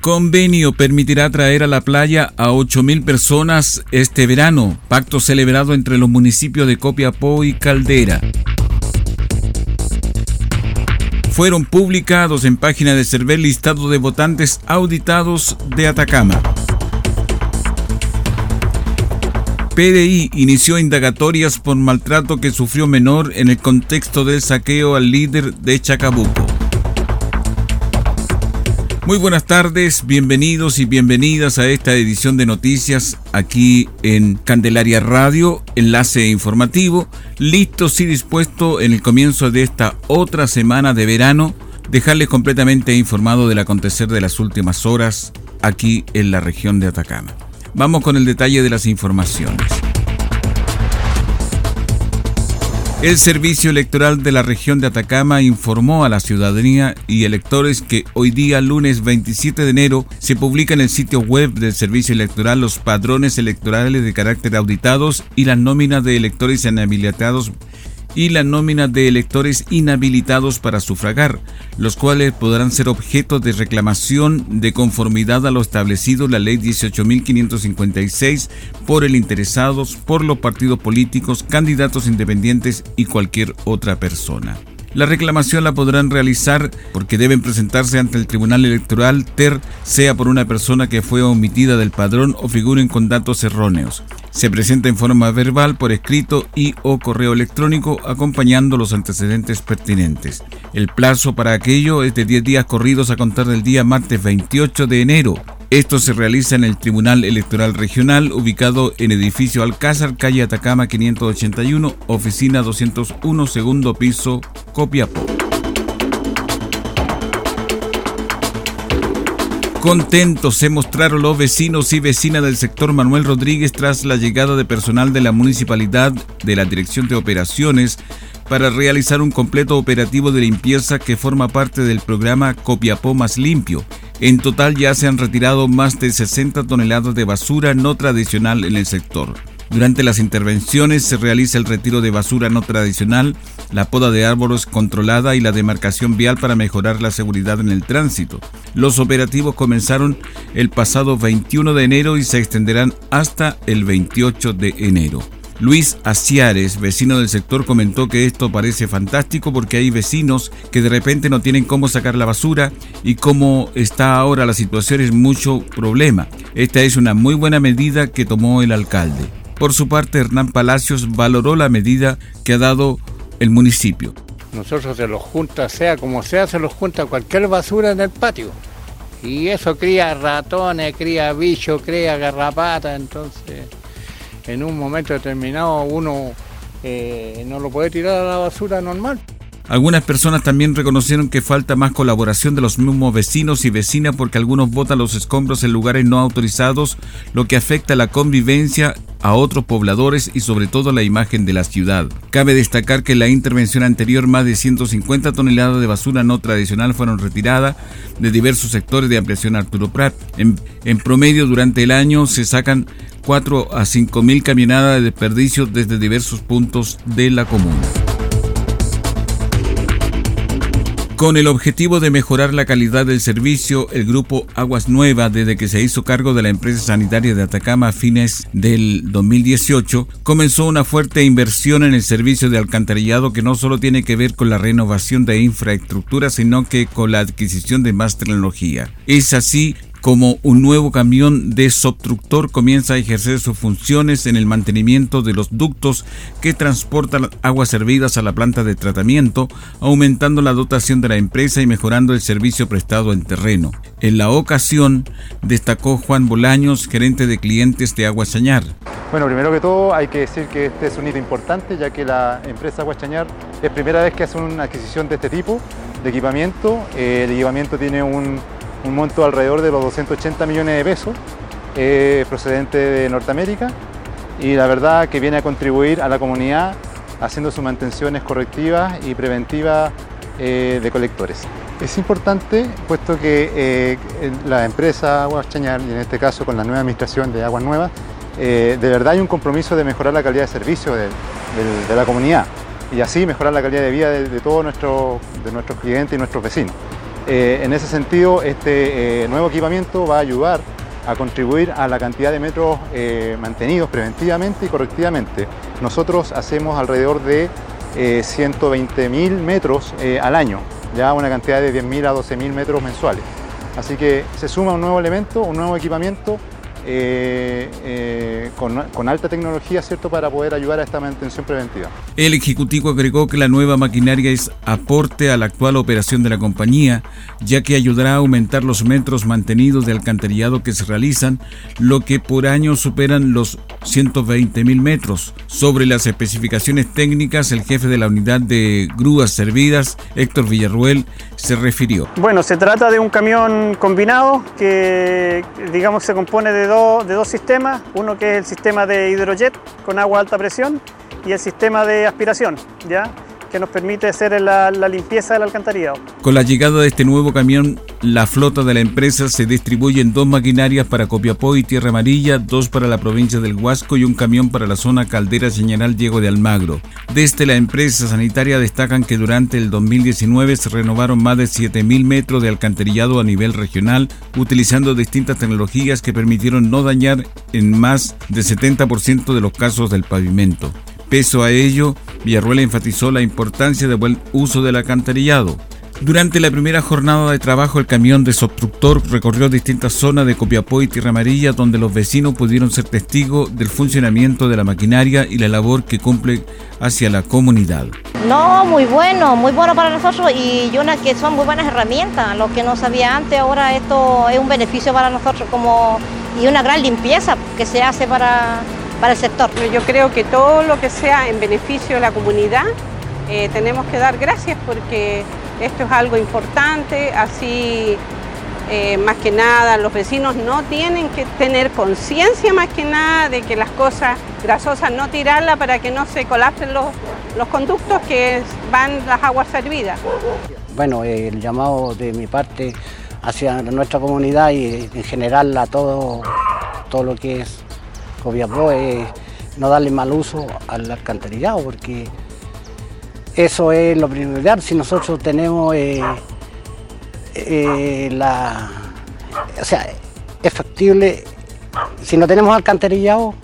Convenio permitirá traer a la playa a 8.000 personas este verano. Pacto celebrado entre los municipios de Copiapó y Caldera. Fueron publicados en página de Cervel listado de votantes auditados de Atacama. PDI inició indagatorias por maltrato que sufrió menor en el contexto del saqueo al líder de Chacabuco. Muy buenas tardes, bienvenidos y bienvenidas a esta edición de noticias aquí en Candelaria Radio, enlace informativo, listos y dispuestos en el comienzo de esta otra semana de verano, dejarles completamente informado del acontecer de las últimas horas aquí en la región de Atacama. Vamos con el detalle de las informaciones. El Servicio Electoral de la región de Atacama informó a la ciudadanía y electores que hoy día, lunes 27 de enero, se publica en el sitio web del Servicio Electoral los padrones electorales de carácter auditados y las nóminas de electores inhabilitados y la nómina de electores inhabilitados para sufragar, los cuales podrán ser objeto de reclamación de conformidad a lo establecido en la Ley 18.556 por el interesados, por los partidos políticos, candidatos independientes y cualquier otra persona. La reclamación la podrán realizar porque deben presentarse ante el Tribunal Electoral TER, sea por una persona que fue omitida del padrón o figuren con datos erróneos. Se presenta en forma verbal, por escrito y o correo electrónico acompañando los antecedentes pertinentes. El plazo para aquello es de 10 días corridos a contar del día martes 28 de enero. Esto se realiza en el Tribunal Electoral Regional, ubicado en edificio Alcázar, calle Atacama 581, oficina 201, segundo piso, Copiapó. Contentos se mostraron los vecinos y vecinas del sector Manuel Rodríguez tras la llegada de personal de la municipalidad de la Dirección de Operaciones para realizar un completo operativo de limpieza que forma parte del programa Copiapó Más Limpio, en total ya se han retirado más de 60 toneladas de basura no tradicional en el sector. Durante las intervenciones se realiza el retiro de basura no tradicional, la poda de árboles controlada y la demarcación vial para mejorar la seguridad en el tránsito. Los operativos comenzaron el pasado 21 de enero y se extenderán hasta el 28 de enero. Luis Aciares, vecino del sector, comentó que esto parece fantástico porque hay vecinos que de repente no tienen cómo sacar la basura y como está ahora la situación es mucho problema. Esta es una muy buena medida que tomó el alcalde. Por su parte, Hernán Palacios valoró la medida que ha dado el municipio. Nosotros se los junta, sea como sea, se los junta cualquier basura en el patio. Y eso cría ratones, cría bichos, cría garrapatas, entonces en un momento determinado uno eh, no lo puede tirar a la basura normal. Algunas personas también reconocieron que falta más colaboración de los mismos vecinos y vecinas porque algunos botan los escombros en lugares no autorizados, lo que afecta la convivencia a otros pobladores y sobre todo la imagen de la ciudad. Cabe destacar que en la intervención anterior más de 150 toneladas de basura no tradicional fueron retiradas de diversos sectores de ampliación Arturo Prat. En, en promedio durante el año se sacan 4 a 5 mil camionadas de desperdicio desde diversos puntos de la comuna. Con el objetivo de mejorar la calidad del servicio, el grupo Aguas Nueva, desde que se hizo cargo de la empresa sanitaria de Atacama a fines del 2018, comenzó una fuerte inversión en el servicio de alcantarillado que no solo tiene que ver con la renovación de infraestructura, sino que con la adquisición de más tecnología. Es así como un nuevo camión de subtructor comienza a ejercer sus funciones en el mantenimiento de los ductos que transportan aguas servidas a la planta de tratamiento, aumentando la dotación de la empresa y mejorando el servicio prestado en terreno. En la ocasión, destacó Juan Bolaños, gerente de clientes de Agua Chañar. Bueno, primero que todo hay que decir que este es un hito importante, ya que la empresa Agua Chañar es primera vez que hace una adquisición de este tipo de equipamiento. El equipamiento tiene un un monto alrededor de los 280 millones de pesos eh, procedente de Norteamérica y la verdad que viene a contribuir a la comunidad haciendo sus mantenciones correctivas y preventivas eh, de colectores. Es importante puesto que eh, la empresa Aguas Chañar, y en este caso con la nueva administración de Aguas Nuevas, de verdad hay un compromiso de mejorar la calidad de servicio de, la comunidad y así mejorar la calidad de vida de, de todos nuestros clientes y nuestros vecinos. Eh, en ese sentido, este eh, nuevo equipamiento va a ayudar a contribuir a la cantidad de metros eh, mantenidos preventivamente y correctivamente. Nosotros hacemos alrededor de 120.000 metros al año, ya una cantidad de 10.000 a 12.000 metros mensuales. Así que se suma un nuevo elemento, un nuevo equipamiento eh, eh, con, alta tecnología ¿cierto? para poder ayudar a esta mantención preventiva. El Ejecutivo agregó que la nueva maquinaria es aporte a la actual operación de la compañía, ya que ayudará a aumentar los metros mantenidos de alcantarillado que se realizan, lo que por año superan los 120 mil metros. Sobre las especificaciones técnicas, el jefe de la unidad de grúas servidas, Héctor Villarruel, se refirió. Bueno, se trata de un camión combinado que, digamos, se compone de de dos sistemas, uno que es el sistema de hidrojet con agua a alta presión y el sistema de aspiración, ¿ya? Que nos permite hacer la, limpieza del alcantarillado. Con la llegada de este nuevo camión, la flota de la empresa se distribuye en dos maquinarias para Copiapó y Tierra Amarilla, dos para la provincia del Huasco y un camión para la zona Caldera General Diego de Almagro. Desde la empresa sanitaria destacan que durante el 2019 se renovaron más de 7.000 metros de alcantarillado a nivel regional, utilizando distintas tecnologías que permitieron no dañar en más de 70% de los casos del pavimento. Peso a ello, Villarruel enfatizó la importancia del buen uso del alcantarillado. Durante la primera jornada de trabajo, el camión de substructor recorrió distintas zonas de Copiapó y Tierra Amarilla, donde los vecinos pudieron ser testigos del funcionamiento de la maquinaria y la labor que cumple hacia la comunidad. No, muy bueno, muy bueno para nosotros y una que son muy buenas herramientas. Lo que no sabía antes, ahora esto es un beneficio para nosotros como y una gran limpieza que se hace para, para el sector. Yo creo que todo lo que sea en beneficio de la comunidad eh, tenemos que dar gracias porque esto es algo importante, así eh, más que nada los vecinos no tienen que tener conciencia más que nada de que las cosas grasosas no tirarlas para que no se colapsen los, los conductos que van las aguas servidas. Bueno, el llamado de mi parte hacia nuestra comunidad y en general a todo, todo lo que es Copiapó es no darle mal uso al alcantarillado, porque eso es lo primordial. Si nosotros tenemos eh, eh, la. O sea, es factible. Si no tenemos alcantarillado,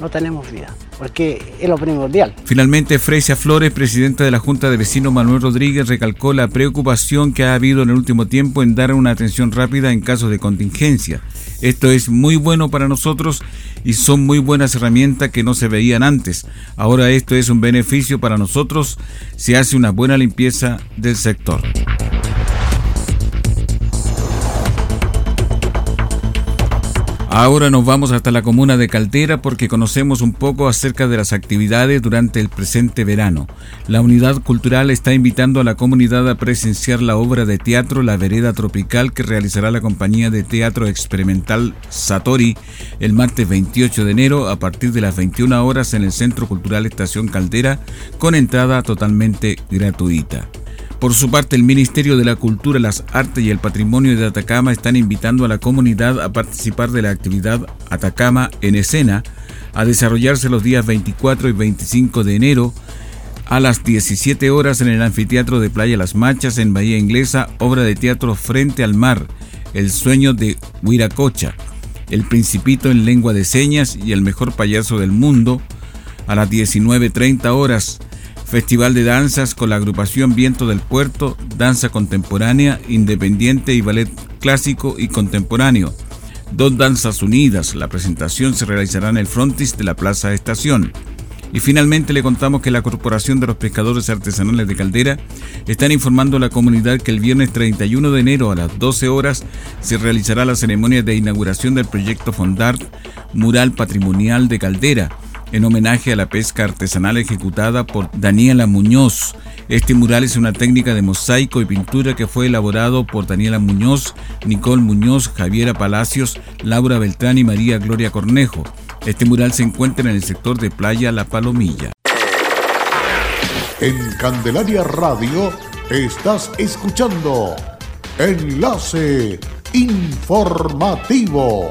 no tenemos vida porque es lo primordial. Finalmente, Fresia Flores, presidenta de la Junta de Vecinos Manuel Rodríguez, recalcó la preocupación que ha habido en el último tiempo en dar una atención rápida en casos de contingencia. Esto es muy bueno para nosotros y son muy buenas herramientas que no se veían antes. Ahora esto es un beneficio para nosotros si hace una buena limpieza del sector. Ahora nos vamos hasta la comuna de Caldera porque conocemos un poco acerca de las actividades durante el presente verano. La unidad cultural está invitando a la comunidad a presenciar la obra de teatro La Vereda Tropical que realizará la compañía de teatro experimental Satori el martes 28 de enero a partir de las 21 horas en el Centro Cultural Estación Caldera con entrada totalmente gratuita. Por su parte, el Ministerio de la Cultura, las Artes y el Patrimonio de Atacama están invitando a la comunidad a participar de la actividad Atacama en Escena, a desarrollarse los días 24 y 25 de enero a las 17 horas en el Anfiteatro de Playa Las Machas en Bahía Inglesa, obra de teatro Frente al Mar, El sueño de Huiracocha, El Principito en lengua de señas y El mejor payaso del mundo, a las 19.30 horas Festival de danzas con la agrupación Viento del Puerto, danza contemporánea, independiente y ballet clásico y contemporáneo. Dos danzas unidas. La presentación se realizará en el frontis de la Plaza Estación. Y finalmente le contamos que la Corporación de los Pescadores Artesanales de Caldera están informando a la comunidad que el viernes 31 de enero a las 12 horas se realizará la ceremonia de inauguración del proyecto Fondart Mural Patrimonial de Caldera en homenaje a la pesca artesanal ejecutada por Daniela Muñoz. Este mural es una técnica de mosaico y pintura que fue elaborado por Daniela Muñoz, Nicole Muñoz, Javiera Palacios, Laura Beltrán y María Gloria Cornejo. Este mural se encuentra en el sector de Playa La Palomilla. En Candelaria Radio estás escuchando Enlace Informativo.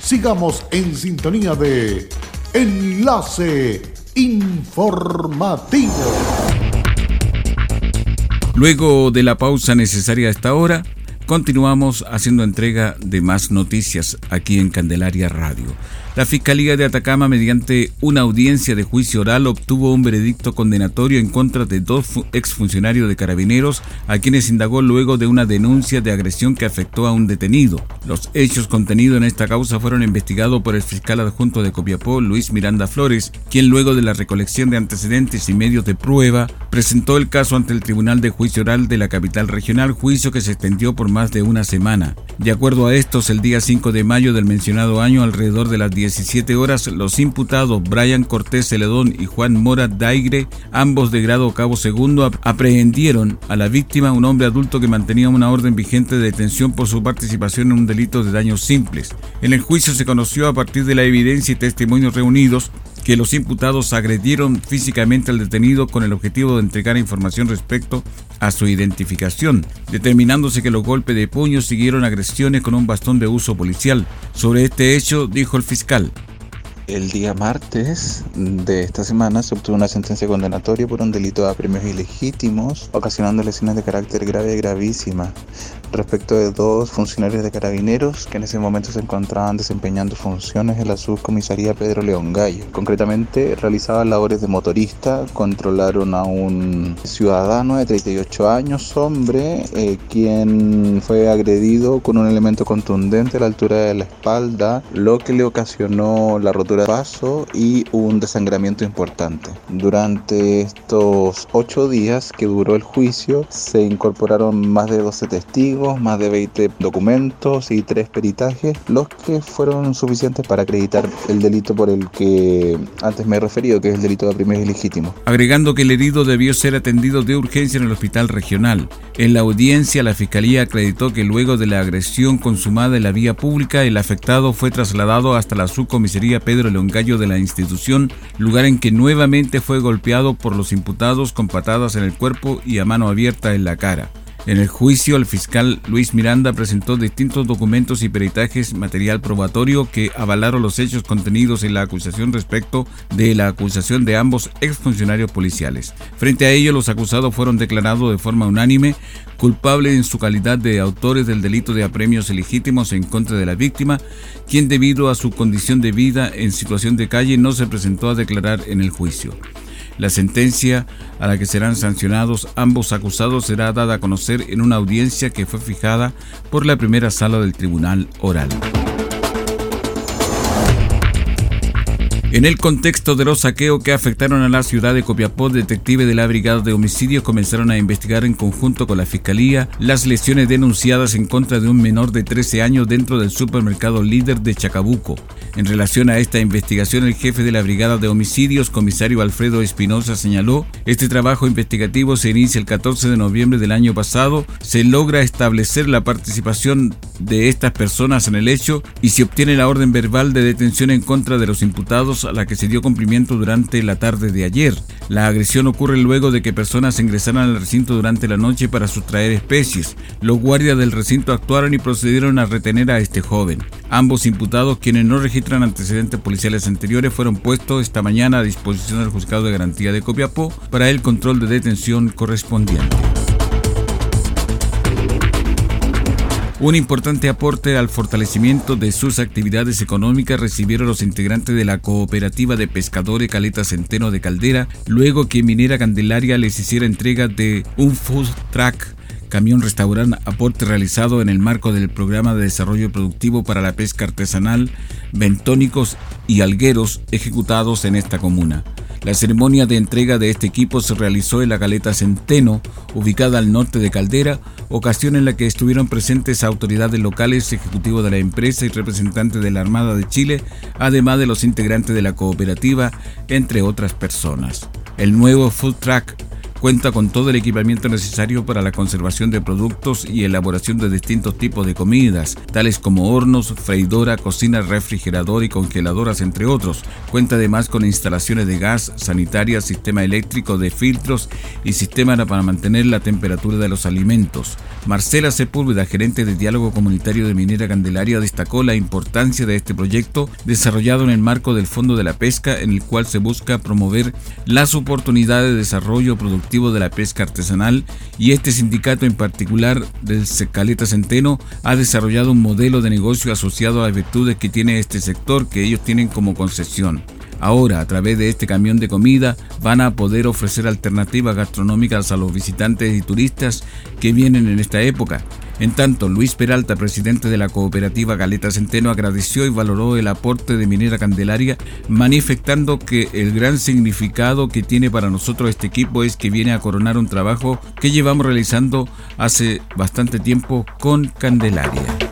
sigamos en sintonía de Enlace Informativo. Luego de la pausa necesaria a esta hora, continuamos haciendo entrega de más noticias aquí en Candelaria Radio. La Fiscalía de Atacama, mediante una audiencia de juicio oral, obtuvo un veredicto condenatorio en contra de dos exfuncionarios de carabineros, a quienes indagó luego de una denuncia de agresión que afectó a un detenido. Los hechos contenidos en esta causa fueron investigados por el fiscal adjunto de Copiapó, Luis Miranda Flores, quien luego de la recolección de antecedentes y medios de prueba, presentó el caso ante el Tribunal de Juicio Oral de la capital regional, juicio que se extendió por más de una semana. De acuerdo a estos, el día 5 de mayo del mencionado año, alrededor de las 10 17 horas, los imputados Brian Cortés Celedón y Juan Mora Daigre, ambos de grado cabo segundo, aprehendieron a la víctima, un hombre adulto que mantenía una orden vigente de detención por su participación en un delito de daños simples. En el juicio se conoció a partir de la evidencia y testimonios reunidos que los imputados agredieron físicamente al detenido con el objetivo de entregar información respecto a su identificación, determinándose que los golpes de puño siguieron agresiones con un bastón de uso policial. Sobre este hecho dijo el fiscal. El día martes de esta semana se obtuvo una sentencia condenatoria por un delito de apremios ilegítimos, ocasionando lesiones de carácter grave y gravísima, respecto de dos funcionarios de carabineros que en ese momento se encontraban desempeñando funciones en la subcomisaría Pedro León Gallo. Concretamente, realizaban labores de motorista, controlaron a un ciudadano de 38 años, hombre, eh, quien fue agredido con un elemento contundente a la altura de la espalda, lo que le ocasionó la rotura de paso y un desangramiento importante. Durante estos ocho días que duró el juicio, se incorporaron más de 12 testigos, más de 20 documentos y tres peritajes, los que fueron suficientes para acreditar el delito por el que antes me he referido, que es el delito de primer ilegítimo. Agregando que el herido debió ser atendido de urgencia en el hospital regional. En la audiencia, la fiscalía acreditó que luego de la agresión consumada en la vía pública, el afectado fue trasladado hasta la subcomisaría Pedro Pedro de la institución, lugar en que nuevamente fue golpeado por los imputados con patadas en el cuerpo y a mano abierta en la cara. En el juicio, el fiscal Luis Miranda presentó distintos documentos y peritajes material probatorio que avalaron los hechos contenidos en la acusación respecto de la acusación de ambos exfuncionarios policiales. Frente a ello, los acusados fueron declarados de forma unánime culpables en su calidad de autores del delito de apremios ilegítimos en contra de la víctima, quien debido a su condición de vida en situación de calle no se presentó a declarar en el juicio. La sentencia a la que serán sancionados ambos acusados será dada a conocer en una audiencia que fue fijada por la primera sala del tribunal oral. En el contexto de los saqueos que afectaron a la ciudad de Copiapó, detectives de la Brigada de Homicidios comenzaron a investigar en conjunto con la Fiscalía las lesiones denunciadas en contra de un menor de 13 años dentro del supermercado líder de Chacabuco. En relación a esta investigación, el jefe de la Brigada de Homicidios, comisario Alfredo Espinosa, señaló, este trabajo investigativo se inicia el 14 de noviembre del año pasado, se logra establecer la participación de estas personas en el hecho y se obtiene la orden verbal de detención en contra de los imputados a la que se dio cumplimiento durante la tarde de ayer. La agresión ocurre luego de que personas ingresaran al recinto durante la noche para sustraer especies. Los guardias del recinto actuaron y procedieron a retener a este joven. Ambos imputados, quienes no registran antecedentes policiales anteriores, fueron puestos esta mañana a disposición del juzgado de garantía de Copiapó para el control de detención correspondiente. Un importante aporte al fortalecimiento de sus actividades económicas recibieron los integrantes de la cooperativa de pescadores Caleta Centeno de Caldera, luego que Minera Candelaria les hiciera entrega de un food truck camión restaurante aporte realizado en el marco del programa de desarrollo productivo para la pesca artesanal, bentónicos y algueros ejecutados en esta comuna. La ceremonia de entrega de este equipo se realizó en la Caleta Centeno, ubicada al norte de Caldera, ocasión en la que estuvieron presentes autoridades locales, ejecutivos de la empresa y representantes de la Armada de Chile, además de los integrantes de la cooperativa, entre otras personas. El nuevo food truck Cuenta con todo el equipamiento necesario para la conservación de productos y elaboración de distintos tipos de comidas, tales como hornos, freidora, cocina, refrigerador y congeladoras, entre otros. Cuenta además con instalaciones de gas, sanitaria, sistema eléctrico de filtros y sistema para mantener la temperatura de los alimentos. Marcela Sepúlveda, gerente de diálogo comunitario de Minera Candelaria, destacó la importancia de este proyecto desarrollado en el marco del Fondo de la Pesca, en el cual se busca promover las oportunidades de desarrollo productivo de la pesca artesanal y este sindicato en particular del Caleta Centeno ha desarrollado un modelo de negocio asociado a las virtudes que tiene este sector que ellos tienen como concesión. Ahora, a través de este camión de comida, van a poder ofrecer alternativas gastronómicas a los visitantes y turistas que vienen en esta época. En tanto, Luis Peralta, presidente de la cooperativa Galeta Centeno, agradeció y valoró el aporte de Minera Candelaria, manifestando que el gran significado que tiene para nosotros este equipo es que viene a coronar un trabajo que llevamos realizando hace bastante tiempo con Candelaria.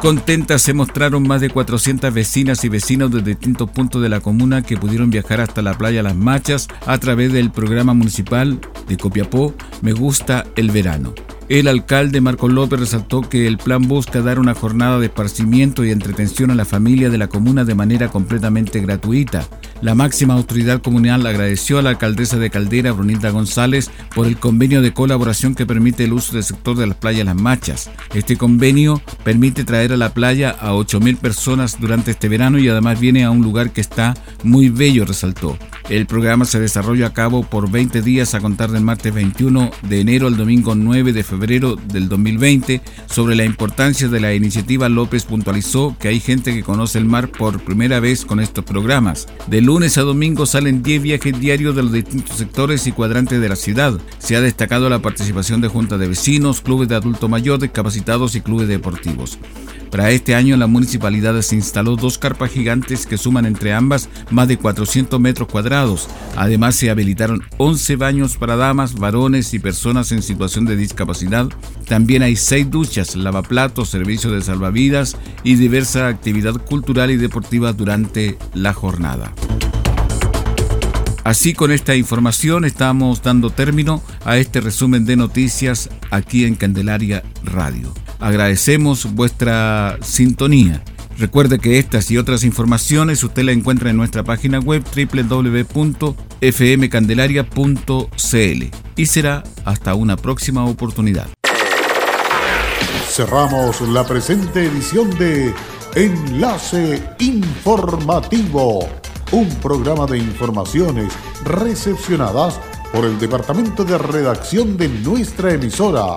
Contentas se mostraron más de 400 vecinas y vecinos de distintos puntos de la comuna que pudieron viajar hasta la playa Las Machas a través del programa municipal de Copiapó Me Gusta el Verano. El alcalde Marco López resaltó que el plan busca dar una jornada de esparcimiento y entretención a la familia de la comuna de manera completamente gratuita. La máxima autoridad comunal agradeció a la alcaldesa de Caldera, Brunilda González, por el convenio de colaboración que permite el uso del sector de las playas Las Machas. Este convenio permite traer a la playa a 8.000 personas durante este verano y además viene a un lugar que está muy bello, resaltó. El programa se desarrolla a cabo por 20 días a contar del martes 21 de enero al domingo 9 de febrero del 2020. Sobre la importancia de la iniciativa, López puntualizó que hay gente que conoce el mar por primera vez con estos programas. De lunes a domingo salen 10 viajes diarios de los distintos sectores y cuadrantes de la ciudad. Se ha destacado la participación de juntas de vecinos, clubes de adulto mayor, discapacitados y clubes deportivos. Para este año la municipalidad se instaló dos carpas gigantes que suman entre ambas más de 400 metros cuadrados. Además se habilitaron 11 baños para damas, varones y personas en situación de discapacidad. También hay 6 duchas, lavaplatos, servicios de salvavidas y diversa actividad cultural y deportiva durante la jornada. Así con esta información estamos dando término a este resumen de noticias aquí en Candelaria Radio. Agradecemos vuestra sintonía. Recuerde que estas y otras informaciones usted las encuentra en nuestra página web www.fmcandelaria.cl y será hasta una próxima oportunidad. Cerramos la presente edición de Enlace Informativo, un programa de informaciones recepcionadas por el Departamento de Redacción de nuestra emisora